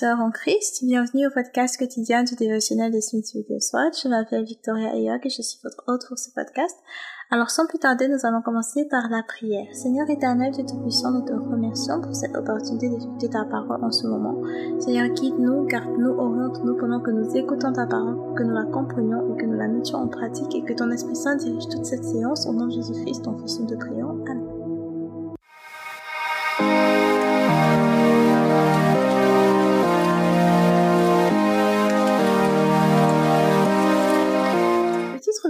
sœurs en Christ, bienvenue au podcast quotidien du dévotionnel de Smith Wigglesworth. Je m'appelle Victoria Ayok et je suis votre hôte pour ce podcast. Alors sans plus tarder, nous allons commencer par la prière. Seigneur éternel, Dieu Tout-Puissant, nous te remercions pour cette opportunité d'écouter ta parole en ce moment. Seigneur, guide-nous, garde-nous, oriente-nous pendant que nous écoutons ta parole, que nous la comprenions et que nous la mettions en pratique et que ton Esprit Saint dirige toute cette séance au nom de Jésus-Christ, ton Fils, nous te prions. Amen.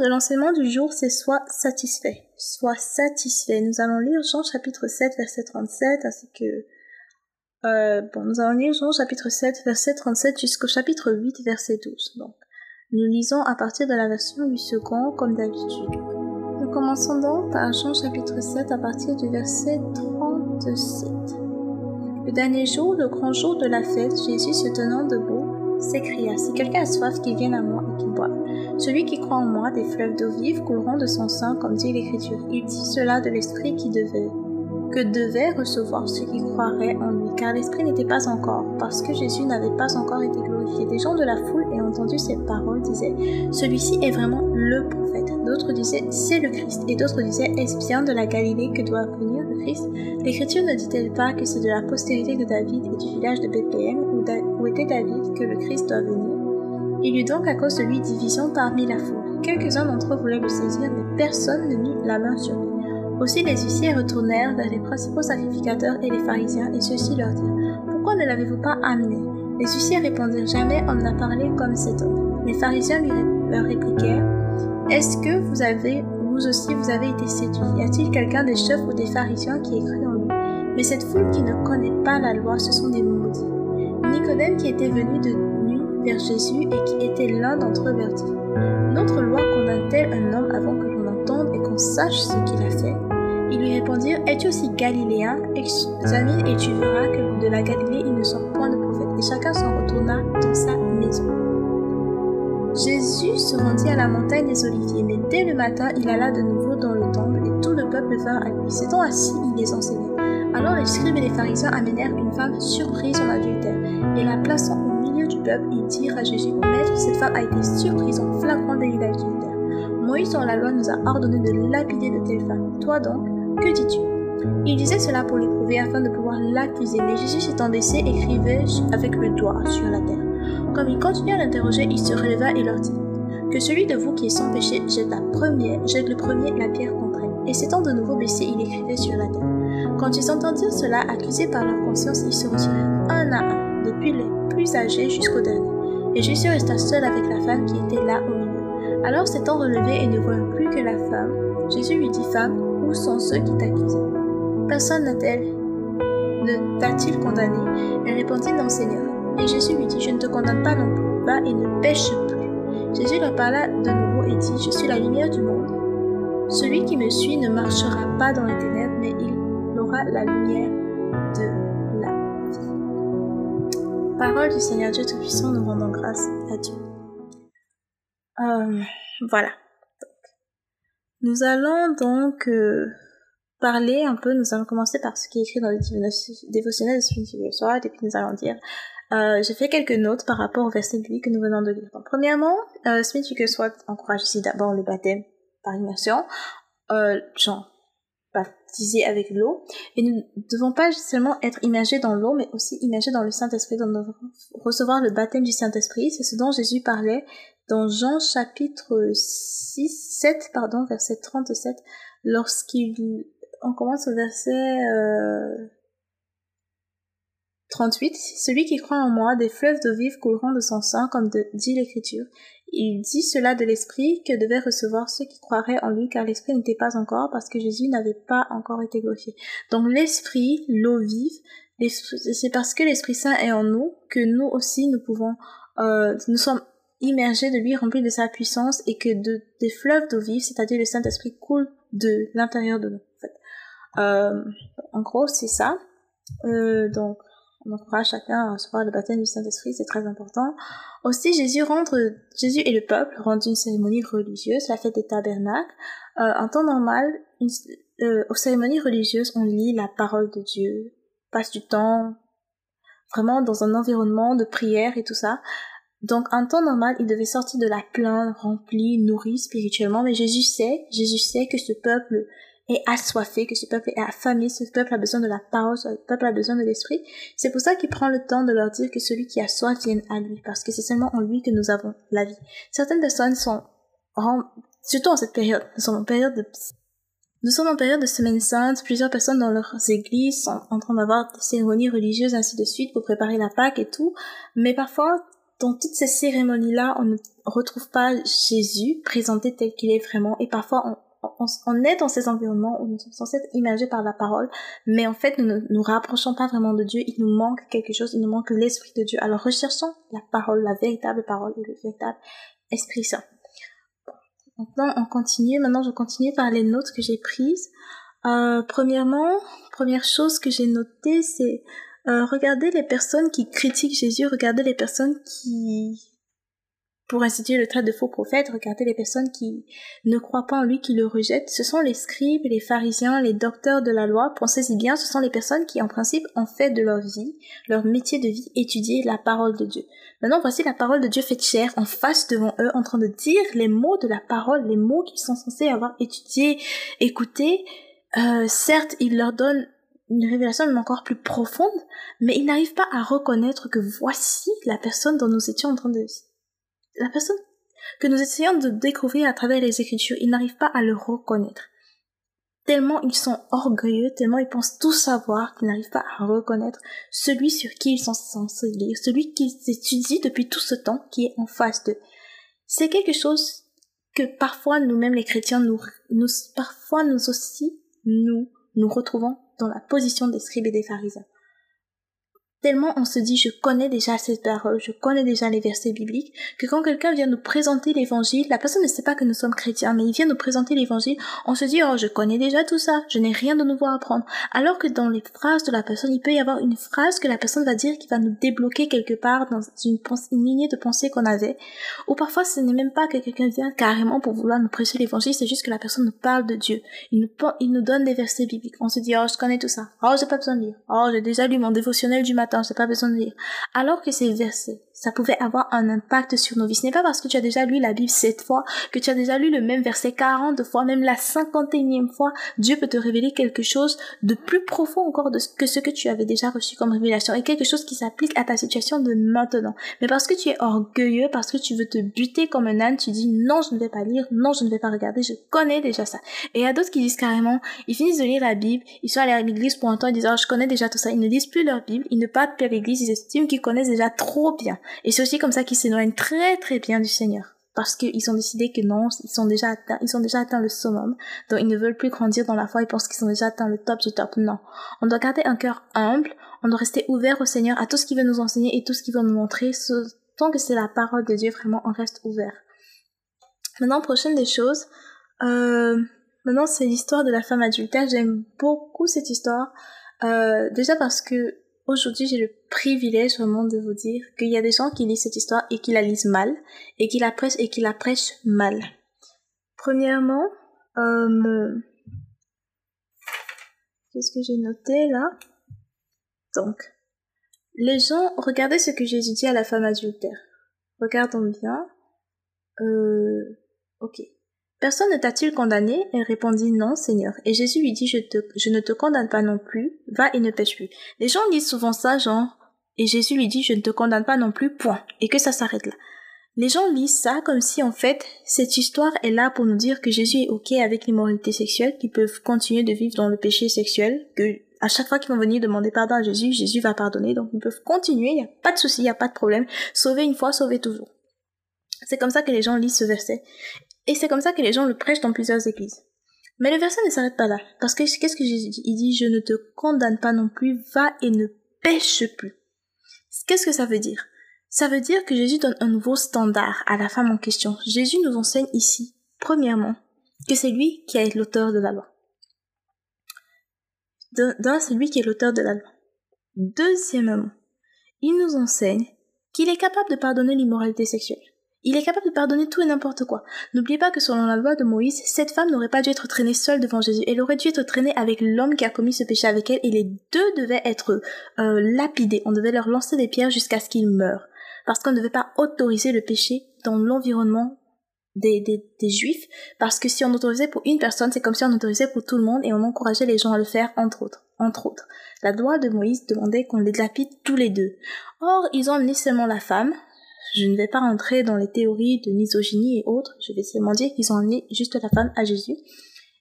De l'enseignement du jour, c'est Sois satisfait. Sois satisfait. Nous allons lire Jean chapitre 7, verset 37, ainsi que... Euh, bon, nous allons lire Jean chapitre 7, verset 37 jusqu'au chapitre 8, verset 12. Donc, nous lisons à partir de la version du second, comme d'habitude. Nous commençons donc par Jean chapitre 7 à partir du verset 37. Le dernier jour, le grand jour de la fête, Jésus se tenant debout, s'écria, Si quelqu'un a soif, qu'il vienne à moi et qu'il boive. Celui qui croit en moi, des fleuves d'eau vive couleront de son sein, comme dit l'Écriture. Il dit cela de l'Esprit qui devait, que devait recevoir ceux qui croiraient en lui, car l'Esprit n'était pas encore, parce que Jésus n'avait pas encore été glorifié. Des gens de la foule ayant entendu ces paroles disaient, celui-ci est vraiment le prophète. D'autres disaient, c'est le Christ, et d'autres disaient, est-ce bien de la Galilée que doit venir le Christ? L'Écriture ne dit-elle pas que c'est de la postérité de David et du village de Bethléem, où, où était David, que le Christ doit venir? Il eut donc à cause de lui division parmi la foule. Quelques-uns d'entre eux voulaient le saisir, mais personne ne mit la main sur lui. Aussi les huissiers retournèrent vers les principaux sacrificateurs et les pharisiens, et ceux-ci leur dirent Pourquoi ne l'avez-vous pas amené? Les huissiers répondirent Jamais on n'a parlé comme cet homme. Les pharisiens leur répliquèrent Est-ce que vous aussi, vous avez été séduit? Y a-t-il quelqu'un des chefs ou des pharisiens qui ait cru en lui? Mais cette foule qui ne connaît pas la loi, ce sont des maudits. Nicodème qui était venu de vers Jésus et qui était l'un d'entre eux dit Notre loi condamne-t-elle un homme avant que l'on entende et qu'on sache ce qu'il a fait? Ils lui répondirent Es-tu aussi galiléen? Examine et tu verras que de la Galilée il ne sort point de prophète. Et chacun s'en retourna dans sa maison. Jésus se rendit à la montagne des Oliviers, mais dès le matin il alla de nouveau dans le temple et tout le peuple vint à lui. S'étant assis, il les enseignait. Alors les scribes et les pharisiens amenèrent une femme surprise en adultère et la plaçant peuple, ils dirent à Jésus, Maître, cette femme a été surprise en flagrant délit d'adultère. Moïse dans la loi nous a ordonné de lapider de telles femmes. Toi donc, que dis-tu? Il disait cela pour l'éprouver afin de pouvoir l'accuser, mais Jésus s'étant baissé écrivait avec le doigt sur la terre. Comme il continuait à l'interroger, il se releva et leur dit Que celui de vous qui est sans péché jette jette le premier la pierre contre elle. Et s'étant de nouveau baissé, il écrivait sur la terre. Quand ils entendirent cela, accusés par leur conscience, ils se retirèrent un à un, depuis les plus âgés jusqu'au dernier. Et Jésus resta seul avec la femme qui était là au milieu. Alors s'étant relevé et ne voyant plus que la femme, Jésus lui dit Femme, où sont ceux qui t'accusaient? Personne n'a-t-elle ne t'a-t-il condamné Elle répondit Non, Seigneur. Et Jésus lui dit Je ne te condamne pas non plus, va et ne pêche plus. Jésus leur parla de nouveau et dit Je suis la lumière du monde. Celui qui me suit ne marchera pas dans les ténèbres, mais il aura la lumière de Parole du Seigneur Dieu Tout-Puissant, nous rendons grâce à Dieu. Euh, voilà. nous allons donc euh, parler un peu, nous allons commencer par ce qui est écrit dans le dévotionnel de Smith Soir, et puis nous allons dire, euh, j'ai fait quelques notes par rapport au verset lui que nous venons de lire. Donc, premièrement, euh, Smith Wigglesworth encourage ici d'abord le baptême par immersion, euh, genre baptisé avec l'eau. Et nous ne devons pas seulement être immergés dans l'eau, mais aussi immergés dans le Saint-Esprit, devons recevoir le baptême du Saint-Esprit. C'est ce dont Jésus parlait dans Jean chapitre 6, 7, pardon, verset 37, lorsqu'il, on commence au verset, euh, 38. Celui qui croit en moi, des fleuves d'eau vive couleront de son sein, comme dit l'Écriture. Il dit cela de l'Esprit que devaient recevoir ceux qui croiraient en lui, car l'Esprit n'était pas encore, parce que Jésus n'avait pas encore été glorifié. Donc l'Esprit, l'eau vive, c'est parce que l'Esprit Saint est en nous que nous aussi nous pouvons, euh, nous sommes immergés de lui, remplis de sa puissance, et que de, des fleuves d'eau vive, c'est-à-dire le Saint-Esprit, coule de l'intérieur de nous. En, euh, gros, c'est ça. Euh, donc, on encourage chacun à recevoir le baptême du Saint-Esprit, c'est très important. Aussi, Jésus rentre, Jésus et le peuple rendent une cérémonie religieuse, la fête des tabernacles. Euh, en temps normal, euh, aux cérémonies religieuses, on lit la parole de Dieu, passe du temps, vraiment dans un environnement de prière et tout ça. Donc, en temps normal, il devait sortir de la plaine remplie, nourri spirituellement, mais Jésus sait, Jésus sait que ce peuple est assoiffé, que ce peuple est affamé, ce peuple a besoin de la parole, ce peuple a besoin de l'esprit. C'est pour ça qu'il prend le temps de leur dire que celui qui a soif vienne à lui, parce que c'est seulement en lui que nous avons la vie. Certaines personnes sont, surtout en cette période, en période de nous sommes en période de semaine sainte, plusieurs personnes dans leurs églises sont en train d'avoir des cérémonies religieuses ainsi de suite pour préparer la Pâque et tout, mais parfois dans toutes ces cérémonies-là, on ne retrouve pas Jésus présenté tel qu'il est vraiment et parfois on, on, est dans ces environnements où nous sommes censés être immergés par la parole, mais en fait, nous ne nous rapprochons pas vraiment de Dieu. Il nous manque quelque chose, il nous manque l'Esprit de Dieu. Alors, recherchons la parole, la véritable parole et le véritable Esprit Saint. Maintenant, on continue. Maintenant, je continue par les notes que j'ai prises. Euh, premièrement, première chose que j'ai notée, c'est euh, regarder les personnes qui critiquent Jésus, regarder les personnes qui pour instituer le trait de faux prophète, regardez les personnes qui ne croient pas en lui, qui le rejettent. Ce sont les scribes, les pharisiens, les docteurs de la loi. Pensez-y bien, ce sont les personnes qui, en principe, ont fait de leur vie, leur métier de vie, étudier la parole de Dieu. Maintenant, voici la parole de Dieu faite chair en face devant eux, en train de dire les mots de la parole, les mots qu'ils sont censés avoir étudiés, écoutés. Euh, certes, il leur donne une révélation même encore plus profonde, mais ils n'arrivent pas à reconnaître que voici la personne dont nous étions en train de la personne que nous essayons de découvrir à travers les Écritures, ils n'arrivent pas à le reconnaître. Tellement ils sont orgueilleux, tellement ils pensent tout savoir qu'ils n'arrivent pas à reconnaître celui sur qui ils sont censés lire, celui qu'ils étudient depuis tout ce temps qui est en face d'eux. C'est quelque chose que parfois nous-mêmes les chrétiens, nous, parfois nous aussi, nous nous retrouvons dans la position des scribes et des pharisiens. Tellement on se dit je connais déjà cette parole, je connais déjà les versets bibliques, que quand quelqu'un vient nous présenter l'évangile, la personne ne sait pas que nous sommes chrétiens, mais il vient nous présenter l'évangile, on se dit oh je connais déjà tout ça, je n'ai rien de nouveau à apprendre. Alors que dans les phrases de la personne, il peut y avoir une phrase que la personne va dire qui va nous débloquer quelque part dans une, lignée de pensée qu'on avait. Ou parfois ce n'est même pas que quelqu'un vient carrément pour vouloir nous prêcher l'évangile, c'est juste que la personne nous parle de Dieu. Il nous, il nous donne des versets bibliques. On se dit oh je connais tout ça, oh j'ai pas besoin de lire, oh j'ai déjà lu mon dévotionnel du matin je j'ai pas besoin de lire. Alors que ces versets, ça pouvait avoir un impact sur nos vies. Ce n'est pas parce que tu as déjà lu la Bible sept fois, que tu as déjà lu le même verset 40 fois, même la cinquantième fois, Dieu peut te révéler quelque chose de plus profond encore que ce que tu avais déjà reçu comme révélation et quelque chose qui s'applique à ta situation de maintenant. Mais parce que tu es orgueilleux, parce que tu veux te buter comme un âne, tu dis non, je ne vais pas lire, non, je ne vais pas regarder, je connais déjà ça. Et il y a d'autres qui disent carrément, ils finissent de lire la Bible, ils sont allés à l'église pour un temps, ils disent oh, je connais déjà tout ça. Ils ne lisent plus leur Bible, ils ne partent plus à l'église, ils estiment qu'ils connaissent déjà trop bien. Et c'est aussi comme ça qu'ils s'éloignent très très bien du Seigneur. Parce qu'ils ont décidé que non, ils sont déjà ils ont déjà atteint le summum, donc ils ne veulent plus grandir dans la foi, ils pensent qu'ils ont déjà atteint le top du top. Non. On doit garder un cœur humble, on doit rester ouvert au Seigneur, à tout ce qu'il veut nous enseigner et tout ce qu'il veut nous montrer. Tant que c'est la parole de Dieu, vraiment, on reste ouvert. Maintenant, prochaine des choses, euh, maintenant c'est l'histoire de la femme adultère. J'aime beaucoup cette histoire. Euh, déjà parce que Aujourd'hui, j'ai le privilège vraiment de vous dire qu'il y a des gens qui lisent cette histoire et qui la lisent mal, et qui la prêchent et qui la prêchent mal. Premièrement, euh, qu'est-ce que j'ai noté là? Donc, les gens, regardez ce que Jésus dit à la femme adultère. Regardons bien. Euh, ok. Personne ne t'a-t-il condamné? Elle répondit non, Seigneur. Et Jésus lui dit, je, ne te condamne pas non plus, va et ne pêche plus. Les gens disent souvent ça, genre, et Jésus lui dit, je ne te condamne pas non plus, point. Et que ça s'arrête là. Les gens lisent ça comme si en fait cette histoire est là pour nous dire que Jésus est ok avec l'immoralité sexuelle, qu'ils peuvent continuer de vivre dans le péché sexuel, que à chaque fois qu'ils vont venir demander pardon à Jésus, Jésus va pardonner, donc ils peuvent continuer, il n'y a pas de souci, il n'y a pas de problème, sauver une fois, sauver toujours. C'est comme ça que les gens lisent ce verset. Et c'est comme ça que les gens le prêchent dans plusieurs églises. Mais le verset ne s'arrête pas là. Parce que qu'est-ce que Jésus dit? Il dit, je ne te condamne pas non plus, va et ne pêche plus. Qu'est-ce que ça veut dire? Ça veut dire que Jésus donne un nouveau standard à la femme en question. Jésus nous enseigne ici, premièrement, que c'est lui qui est l'auteur de la loi. D'un, c'est lui qui est l'auteur de la loi. Deuxièmement, il nous enseigne qu'il est capable de pardonner l'immoralité sexuelle. Il est capable de pardonner tout et n'importe quoi. N'oubliez pas que selon la loi de Moïse, cette femme n'aurait pas dû être traînée seule devant Jésus. Elle aurait dû être traînée avec l'homme qui a commis ce péché avec elle et les deux devaient être euh, lapidés. On devait leur lancer des pierres jusqu'à ce qu'ils meurent. Parce qu'on ne devait pas autoriser le péché dans l'environnement des, des, des, juifs. Parce que si on autorisait pour une personne, c'est comme si on autorisait pour tout le monde et on encourageait les gens à le faire entre autres. Entre autres. La loi de Moïse demandait qu'on les lapide tous les deux. Or, ils ont amené seulement la femme, je ne vais pas rentrer dans les théories de misogynie et autres, je vais seulement dire qu'ils ont amené juste la femme à Jésus.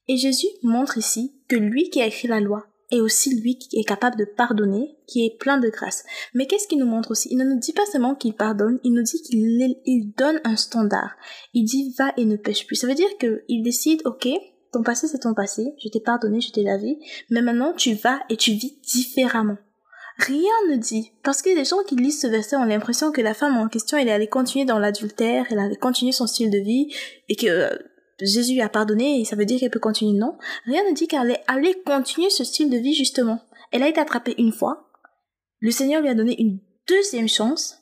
Et Jésus montre ici que lui qui a écrit la loi est aussi lui qui est capable de pardonner, qui est plein de grâce. Mais qu'est-ce qu'il nous montre aussi? Il ne nous dit pas seulement qu'il pardonne, il nous dit qu'il donne un standard. Il dit va et ne pêche plus. Ça veut dire qu'il décide, ok, ton passé c'est ton passé, je t'ai pardonné, je t'ai lavé, mais maintenant tu vas et tu vis différemment. Rien ne dit. Parce que les gens qui lisent ce verset ont l'impression que la femme en question, elle allait continuer dans l'adultère, elle allait continuer son style de vie, et que euh, Jésus lui a pardonné, et ça veut dire qu'elle peut continuer. Non. Rien ne dit qu'elle allait continuer ce style de vie, justement. Elle a été attrapée une fois. Le Seigneur lui a donné une deuxième chance.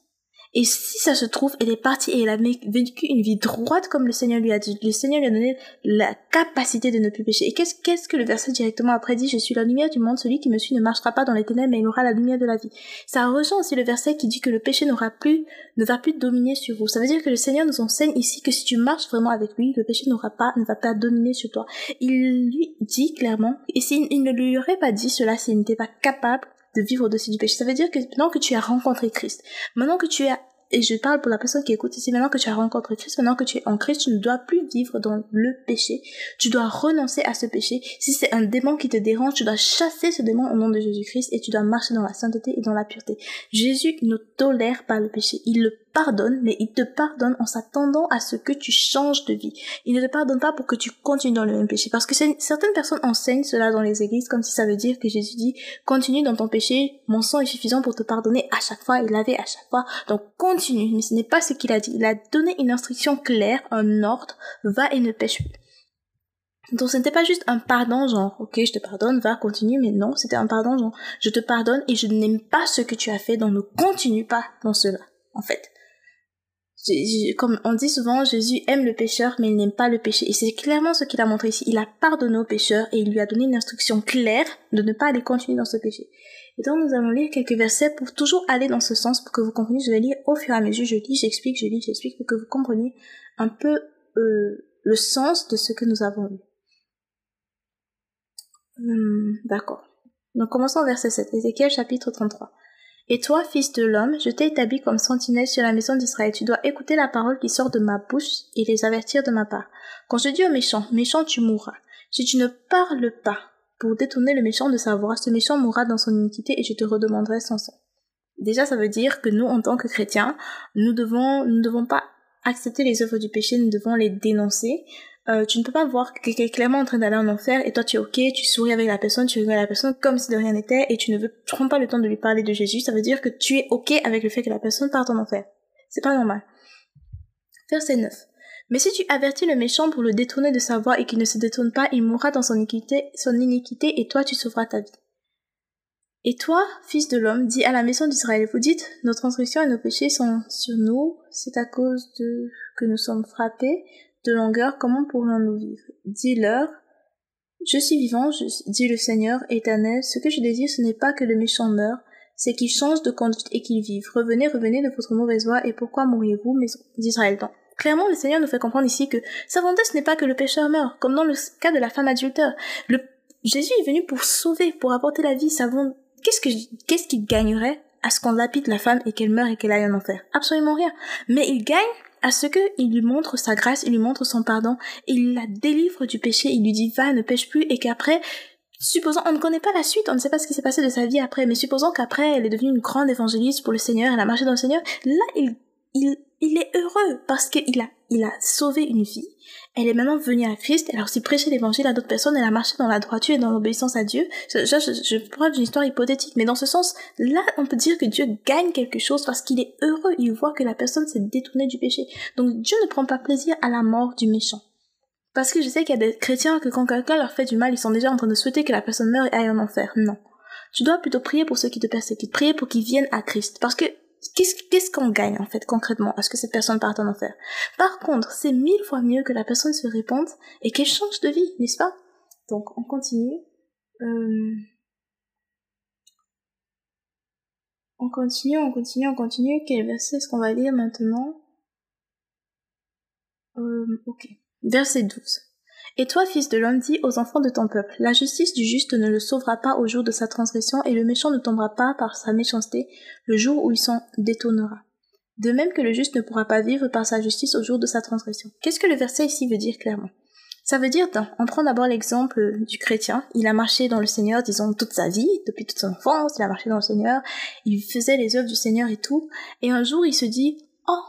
Et si ça se trouve, elle est partie et elle a vécu une vie droite comme le Seigneur lui a dit. Le Seigneur lui a donné la capacité de ne plus pécher. Et qu'est-ce, que le verset directement après dit? Je suis la lumière du monde, celui qui me suit ne marchera pas dans les ténèbres, mais il aura la lumière de la vie. Ça rejoint aussi le verset qui dit que le péché n'aura plus, ne va plus dominer sur vous. Ça veut dire que le Seigneur nous enseigne ici que si tu marches vraiment avec lui, le péché n'aura pas, ne va pas dominer sur toi. Il lui dit clairement, et s'il ne lui aurait pas dit cela s'il n'était pas capable de vivre au-dessus du péché. Ça veut dire que maintenant que tu as rencontré Christ, maintenant que tu as et je parle pour la personne qui écoute ici, maintenant que tu as rencontré Christ, maintenant que tu es en Christ, tu ne dois plus vivre dans le péché. Tu dois renoncer à ce péché. Si c'est un démon qui te dérange, tu dois chasser ce démon au nom de Jésus-Christ et tu dois marcher dans la sainteté et dans la pureté. Jésus ne tolère pas le péché. Il le pardonne, mais il te pardonne en s'attendant à ce que tu changes de vie. Il ne te pardonne pas pour que tu continues dans le même péché. Parce que certaines personnes enseignent cela dans les églises comme si ça veut dire que Jésus dit, continue dans ton péché, mon sang est suffisant pour te pardonner à chaque fois et laver à chaque fois. Donc continue. Mais ce n'est pas ce qu'il a dit. Il a donné une instruction claire, un ordre, va et ne pêche plus. Donc ce n'était pas juste un pardon genre, ok, je te pardonne, va, continue, mais non, c'était un pardon genre, je te pardonne et je n'aime pas ce que tu as fait, donc ne continue pas dans cela, en fait comme on dit souvent, Jésus aime le pécheur, mais il n'aime pas le péché. Et c'est clairement ce qu'il a montré ici. Il a pardonné au pécheur et il lui a donné une instruction claire de ne pas aller continuer dans ce péché. Et donc nous allons lire quelques versets pour toujours aller dans ce sens, pour que vous compreniez. Je vais lire au fur et à mesure. Je lis, j'explique, je lis, j'explique, pour que vous compreniez un peu euh, le sens de ce que nous avons lu. Hum, d'accord. Donc commençons au verset 7. Ézéchiel chapitre 33. Et toi, fils de l'homme, je t'ai établi comme sentinelle sur la maison d'Israël. Tu dois écouter la parole qui sort de ma bouche et les avertir de ma part. Quand je dis au méchant, méchant, tu mourras. Si tu ne parles pas pour détourner le méchant de sa voix, ce méchant mourra dans son iniquité et je te redemanderai son sang. Déjà, ça veut dire que nous, en tant que chrétiens, nous devons, nous ne devons pas accepter les œuvres du péché, nous devons les dénoncer, euh, tu ne peux pas voir quelqu'un est clairement en train d'aller en enfer et toi tu es ok, tu souris avec la personne, tu regardes la personne comme si de rien n'était et tu ne veux, prends pas le temps de lui parler de Jésus, ça veut dire que tu es ok avec le fait que la personne parte en enfer. C'est pas normal. Verset 9. Mais si tu avertis le méchant pour le détourner de sa voie et qu'il ne se détourne pas, il mourra dans son iniquité, son iniquité et toi tu sauveras ta vie. Et toi, fils de l'homme, dis à la maison d'Israël, vous dites, nos transgressions et nos péchés sont sur nous, c'est à cause de que nous sommes frappés, de longueur, comment pourrions-nous vivre? Dis-leur, je suis vivant, dit le Seigneur éternel, ce que je désire ce n'est pas que le méchant meure, c'est qu'il change de conduite et qu'il vive. Revenez, revenez de votre mauvaise voie, et pourquoi mourriez-vous, maison d'Israël Donc, Clairement, le Seigneur nous fait comprendre ici que sa volonté ce n'est pas que le pécheur meure, comme dans le cas de la femme adultère. Le... Jésus est venu pour sauver, pour apporter la vie. Sa Qu'est-ce que qu'est-ce qu'il gagnerait à ce qu'on lapide la femme et qu'elle meure et qu'elle aille en enfer? Absolument rien. Mais il gagne à ce que il lui montre sa grâce, il lui montre son pardon, il la délivre du péché, il lui dit va, ne pêche plus, et qu'après, supposons, on ne connaît pas la suite, on ne sait pas ce qui s'est passé de sa vie après, mais supposons qu'après, elle est devenue une grande évangéliste pour le Seigneur, elle a marché dans le Seigneur, là, il, il, il est heureux parce qu'il a, il a sauvé une vie, elle est maintenant venue à Christ, elle a aussi prêché l'évangile à d'autres personnes, elle a marché dans la droiture et dans l'obéissance à Dieu. Je, je, je, d'une histoire hypothétique, mais dans ce sens, là, on peut dire que Dieu gagne quelque chose parce qu'il est heureux, il voit que la personne s'est détournée du péché. Donc Dieu ne prend pas plaisir à la mort du méchant. Parce que je sais qu'il y a des chrétiens que quand quelqu'un leur fait du mal, ils sont déjà en train de souhaiter que la personne meure et aille en enfer. Non. Tu dois plutôt prier pour ceux qui te persécutent, prier pour qu'ils viennent à Christ. Parce que qu'est-ce qu'on gagne en fait concrètement à ce que cette personne parte en enfer? Par contre, c'est mille fois mieux que la personne se répande et qu'elle change de vie, n'est-ce pas? Donc, on continue. Euh, on continue, on continue, on continue. Quel verset est-ce qu'on va lire maintenant? Euh, Ok. Verset 12. Et toi, fils de l'homme, dis aux enfants de ton peuple, la justice du juste ne le sauvera pas au jour de sa transgression, et le méchant ne tombera pas par sa méchanceté le jour où il s'en détournera. De même que le juste ne pourra pas vivre par sa justice au jour de sa transgression. Qu'est-ce que le verset ici veut dire clairement? Ça veut dire, on prend d'abord l'exemple du chrétien, il a marché dans le Seigneur, disons, toute sa vie, depuis toute son enfance, il a marché dans le Seigneur, il faisait les œuvres du Seigneur et tout, et un jour il se dit, oh,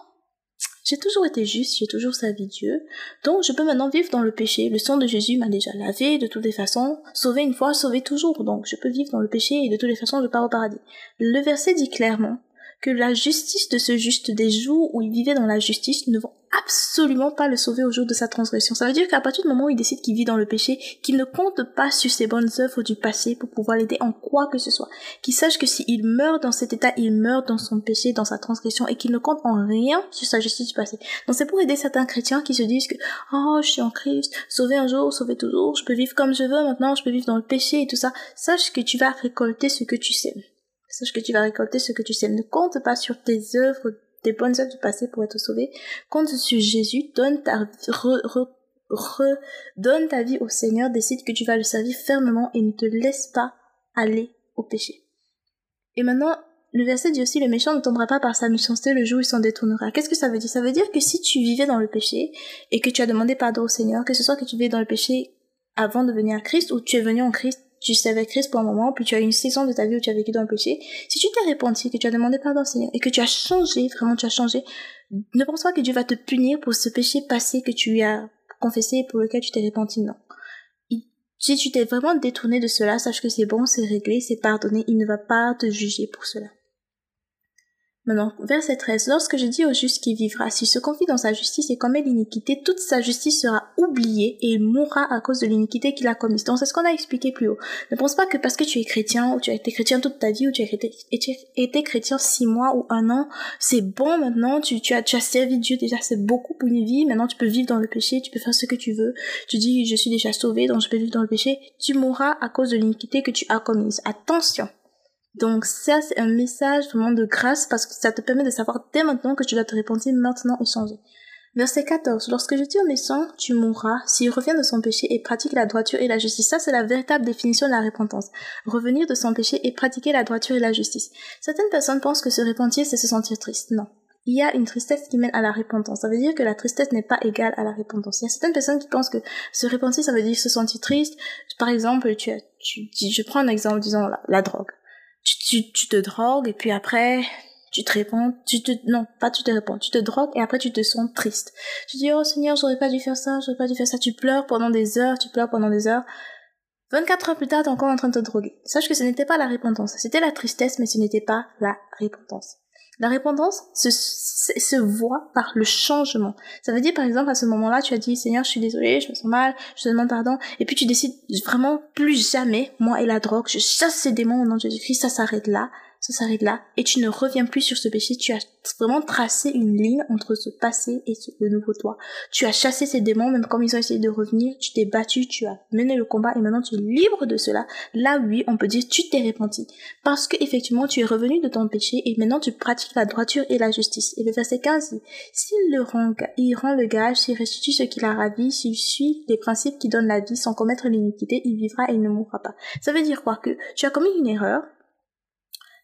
j'ai toujours été juste, j'ai toujours servi Dieu, donc je peux maintenant vivre dans le péché. Le sang de Jésus m'a déjà lavé de toutes les façons, sauvé une fois, sauvé toujours, donc je peux vivre dans le péché et de toutes les façons je pars au paradis. Le verset dit clairement que la justice de ce juste des jours où il vivait dans la justice ne vont absolument pas le sauver au jour de sa transgression. Ça veut dire qu'à partir du moment où il décide qu'il vit dans le péché, qu'il ne compte pas sur ses bonnes œuvres du passé pour pouvoir l'aider en quoi que ce soit. Qu'il sache que s'il meurt dans cet état, il meurt dans son péché, dans sa transgression et qu'il ne compte en rien sur sa justice du passé. Donc c'est pour aider certains chrétiens qui se disent que, oh, je suis en Christ, sauver un jour, sauver toujours, je peux vivre comme je veux maintenant, je peux vivre dans le péché et tout ça. Sache que tu vas récolter ce que tu sais. Sache que tu vas récolter ce que tu sais. Ne compte pas sur tes œuvres, tes bonnes œuvres du passé pour être sauvé. Compte sur Jésus, donne ta, redonne ta vie au Seigneur, décide que tu vas le servir fermement et ne te laisse pas aller au péché. Et maintenant, le verset dit aussi, le méchant ne tombera pas par sa méchanceté le jour où il s'en détournera. Qu'est-ce que ça veut dire? Ça veut dire que si tu vivais dans le péché et que tu as demandé pardon au Seigneur, que ce soit que tu vivais dans le péché avant de venir à Christ ou tu es venu en Christ tu savais Christ pour un moment, puis tu as une saison de ta vie où tu as vécu dans le péché, si tu t'es repenti, que tu as demandé pardon au Seigneur, et que tu as changé, vraiment tu as changé, ne pense pas que Dieu va te punir pour ce péché passé que tu as confessé et pour lequel tu t'es repenti, non. si tu t'es vraiment détourné de cela, sache que c'est bon, c'est réglé, c'est pardonné, il ne va pas te juger pour cela. Maintenant, verset 13. Lorsque je dis au juste qu'il vivra, s'il se confie dans sa justice et commet l'iniquité, toute sa justice sera oubliée et il mourra à cause de l'iniquité qu'il a commise. Donc c'est ce qu'on a expliqué plus haut. Ne pense pas que parce que tu es chrétien, ou tu as été chrétien toute ta vie, ou tu as été, chrétien six mois ou un an, c'est bon maintenant, tu, tu, as, tu as servi Dieu déjà, c'est beaucoup pour une vie, maintenant tu peux vivre dans le péché, tu peux faire ce que tu veux, tu dis je suis déjà sauvé, donc je peux vivre dans le péché, tu mourras à cause de l'iniquité que tu as commise. Attention donc ça, c'est un message vraiment de grâce parce que ça te permet de savoir dès maintenant que tu dois te repentir maintenant et changer. Verset 14. Lorsque je dis au méchant, tu mourras, s'il revient de son péché et pratique la droiture et la justice. Ça, c'est la véritable définition de la repentance. Revenir de son péché et pratiquer la droiture et la justice. Certaines personnes pensent que se repentir, c'est se sentir triste. Non. Il y a une tristesse qui mène à la repentance. Ça veut dire que la tristesse n'est pas égale à la repentance. Il y a certaines personnes qui pensent que se repentir, ça veut dire se sentir triste. Par exemple, tu, tu, je prends un exemple, disons la drogue tu, tu, te drogues et puis après tu te réponds, tu te, non, pas tu te réponds, tu te drogues et après tu te sens triste. Tu dis, oh Seigneur, j'aurais pas dû faire ça, j'aurais pas dû faire ça. Tu pleures pendant des heures, tu pleures pendant des heures. 24 heures plus tard, t'es encore en train de te droguer. Sache que ce n'était pas la repentance. C'était la tristesse, mais ce n'était pas la repentance. La repentance se, se, voit par le changement. Ça veut dire, par exemple, à ce moment-là, tu as dit, Seigneur, je suis désolé, je me sens mal, je te demande pardon, et puis tu décides vraiment plus jamais, moi et la drogue, je chasse ces démons au nom de Jésus-Christ, ça s'arrête là ça s'arrête là, et tu ne reviens plus sur ce péché, tu as vraiment tracé une ligne entre ce passé et ce, le nouveau toi. Tu as chassé ces démons, même quand ils ont essayé de revenir, tu t'es battu, tu as mené le combat, et maintenant tu es libre de cela. Là, oui, on peut dire tu t'es repenti. Parce que effectivement, tu es revenu de ton péché, et maintenant tu pratiques la droiture et la justice. Et le verset 15 s'il le rend, il rend le gage, s'il restitue ce qu'il a ravi, s'il suit les principes qui donnent la vie sans commettre l'iniquité, il vivra et il ne mourra pas. Ça veut dire quoi? Que tu as commis une erreur,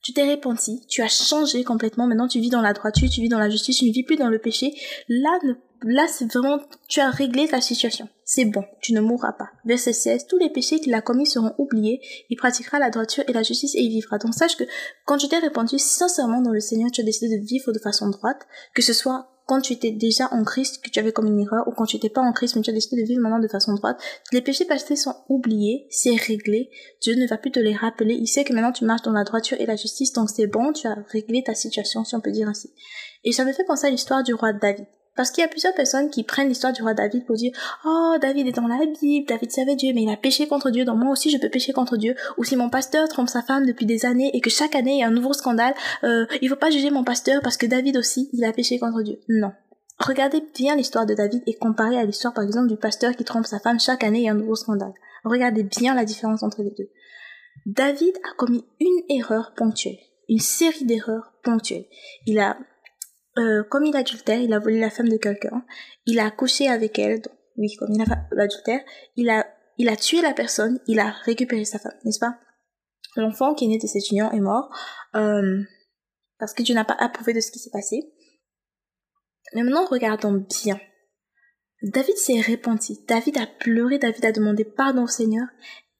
tu t'es repenti, tu as changé complètement, maintenant tu vis dans la droiture, tu vis dans la justice, tu ne vis plus dans le péché. Là, là c'est vraiment, tu as réglé ta situation. C'est bon, tu ne mourras pas. Verset 16, tous les péchés qu'il a commis seront oubliés, il pratiquera la droiture et la justice et il vivra. Donc sache que quand tu t'es repenti sincèrement dans le Seigneur, tu as décidé de vivre de façon droite, que ce soit quand tu étais déjà en Christ, que tu avais comme une erreur, ou quand tu n'étais pas en Christ, mais tu as décidé de vivre maintenant de façon droite, les péchés passés sont oubliés, c'est réglé, Dieu ne va plus te les rappeler, il sait que maintenant tu marches dans la droiture et la justice, donc c'est bon, tu as réglé ta situation, si on peut dire ainsi. Et ça me fait penser à l'histoire du roi David. Parce qu'il y a plusieurs personnes qui prennent l'histoire du roi David pour dire Oh, David est dans la Bible, David savait Dieu, mais il a péché contre Dieu, donc moi aussi je peux pécher contre Dieu. Ou si mon pasteur trompe sa femme depuis des années et que chaque année il y a un nouveau scandale, euh, il faut pas juger mon pasteur parce que David aussi, il a péché contre Dieu. Non. Regardez bien l'histoire de David et comparez à l'histoire par exemple du pasteur qui trompe sa femme chaque année et un nouveau scandale. Regardez bien la différence entre les deux. David a commis une erreur ponctuelle, une série d'erreurs ponctuelles. Il a euh, comme il adultère, il a volé la femme de quelqu'un, il a couché avec elle, donc, oui, comme il a l'adultère, il a, il a tué la personne, il a récupéré sa femme, n'est-ce pas? L'enfant qui est né de cette union est mort, euh, parce que Dieu n'a pas approuvé de ce qui s'est passé. Mais maintenant, regardons bien. David s'est repenti, David a pleuré, David a demandé pardon au Seigneur,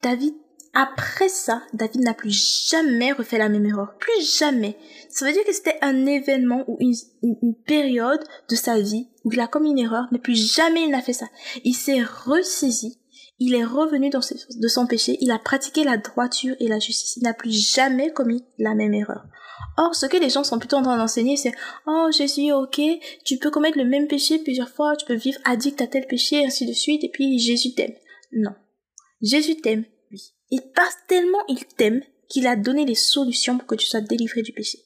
David après ça, David n'a plus jamais refait la même erreur. Plus jamais. Ça veut dire que c'était un événement ou une, période de sa vie où il a commis une erreur, mais plus jamais il n'a fait ça. Il s'est ressaisi. Il est revenu dans de son péché. Il a pratiqué la droiture et la justice. Il n'a plus jamais commis la même erreur. Or, ce que les gens sont plutôt en train d'enseigner, c'est Oh Jésus, ok, tu peux commettre le même péché plusieurs fois, tu peux vivre addict à tel péché, ainsi de suite, et puis Jésus t'aime. Non. Jésus t'aime, il parce tellement il t'aime qu'il a donné les solutions pour que tu sois délivré du péché.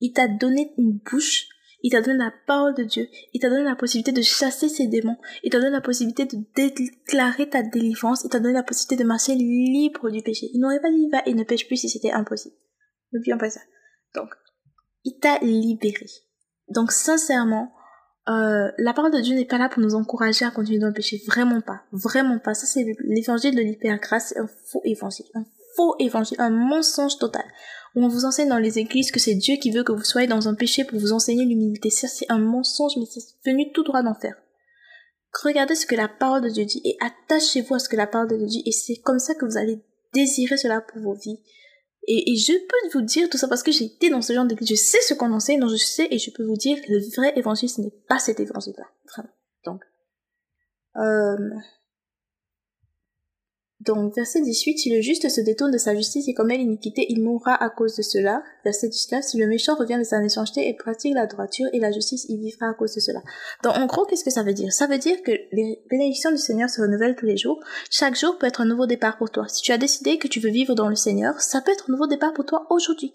Il t'a donné une bouche, il t'a donné la parole de Dieu, il t'a donné la possibilité de chasser ses démons, il t'a donné la possibilité de déclarer ta délivrance, il t'a donné la possibilité de marcher libre du péché. Il n'aurait pas dit va et ne pêche plus si c'était impossible. N'oublions pas ça. Donc, il t'a libéré. Donc, sincèrement, euh, la parole de Dieu n'est pas là pour nous encourager à continuer dans le péché. Vraiment pas. Vraiment pas. Ça, c'est l'évangile de l'hypergrâce. C'est un faux évangile. Un faux évangile. Un mensonge total. On vous enseigne dans les églises que c'est Dieu qui veut que vous soyez dans un péché pour vous enseigner l'humilité. Ça, c'est un mensonge, mais c'est venu tout droit d'enfer. Regardez ce que la parole de Dieu dit et attachez-vous à ce que la parole de Dieu dit et c'est comme ça que vous allez désirer cela pour vos vies. Et, je peux vous dire tout ça parce que j'ai été dans ce genre d'église. Je sais ce qu'on enseigne, donc je sais et je peux vous dire que le vrai évangile, ce n'est pas cet évangile-là. Vraiment. Donc, euh, donc, verset 18, si le juste se détourne de sa justice et commet l'iniquité, il mourra à cause de cela. Verset 19, si le méchant revient de sa méchanceté et pratique la droiture et la justice, il vivra à cause de cela. Donc, en gros, qu'est-ce que ça veut dire? Ça veut dire que les bénédictions du Seigneur se renouvellent tous les jours. Chaque jour peut être un nouveau départ pour toi. Si tu as décidé que tu veux vivre dans le Seigneur, ça peut être un nouveau départ pour toi aujourd'hui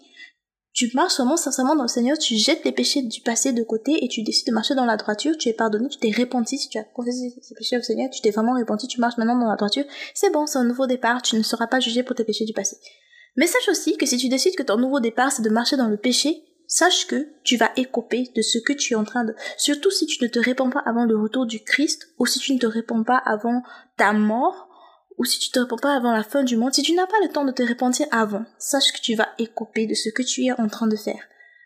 tu marches vraiment sincèrement dans le Seigneur, tu jettes les péchés du passé de côté et tu décides de marcher dans la droiture, tu es pardonné, tu t'es repenti, si tu as confessé ces péchés au Seigneur, tu t'es vraiment repenti, tu marches maintenant dans la droiture, c'est bon, c'est un nouveau départ, tu ne seras pas jugé pour tes péchés du passé. Mais sache aussi que si tu décides que ton nouveau départ c'est de marcher dans le péché, sache que tu vas écoper de ce que tu es en train de... Surtout si tu ne te répands pas avant le retour du Christ, ou si tu ne te répands pas avant ta mort, ou si tu te réponds pas avant la fin du monde, si tu n'as pas le temps de te repentir avant, sache que tu vas écoper de ce que tu es en train de faire.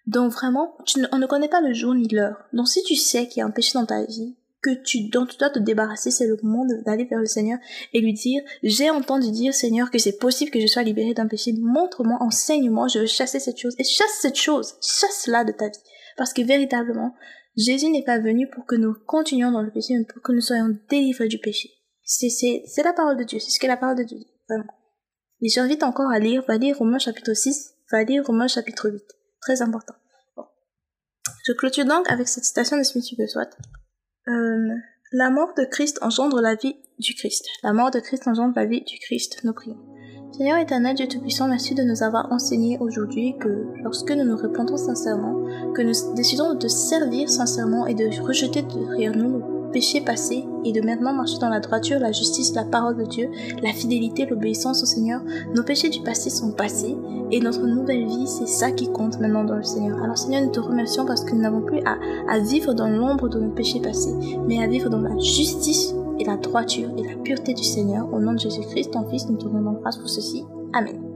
Donc vraiment, tu ne, on ne connaît pas le jour ni l'heure. Donc si tu sais qu'il y a un péché dans ta vie, que tu, dont tu dois te débarrasser, c'est le moment d'aller vers le Seigneur et lui dire, j'ai entendu dire, Seigneur, que c'est possible que je sois libéré d'un péché. Montre-moi, enseigne-moi, je veux chasser cette chose. Et chasse cette chose, chasse-la de ta vie. Parce que véritablement, Jésus n'est pas venu pour que nous continuions dans le péché, mais pour que nous soyons délivrés du péché. C'est la parole de Dieu, c'est ce que la parole de Dieu dit, vraiment. Et j'invite encore à lire, va lire Romains chapitre 6, va lire Romains chapitre 8. Très important. Je clôture donc avec cette citation de Smith soit. Euh, la mort de Christ engendre la vie du Christ. La mort de Christ engendre la vie du Christ. Nous prions. Seigneur éternel, Dieu Tout-Puissant, merci de nous avoir enseigné aujourd'hui que lorsque nous nous répondons sincèrement, que nous décidons de te servir sincèrement et de rejeter derrière nous péché passé et de maintenant marcher dans la droiture, la justice, la parole de Dieu, la fidélité, l'obéissance au Seigneur. Nos péchés du passé sont passés et notre nouvelle vie, c'est ça qui compte maintenant dans le Seigneur. Alors Seigneur, nous te remercions parce que nous n'avons plus à, à vivre dans l'ombre de nos péchés passés, mais à vivre dans la justice et la droiture et la pureté du Seigneur. Au nom de Jésus-Christ, ton Fils, nous te rendons grâce pour ceci. Amen.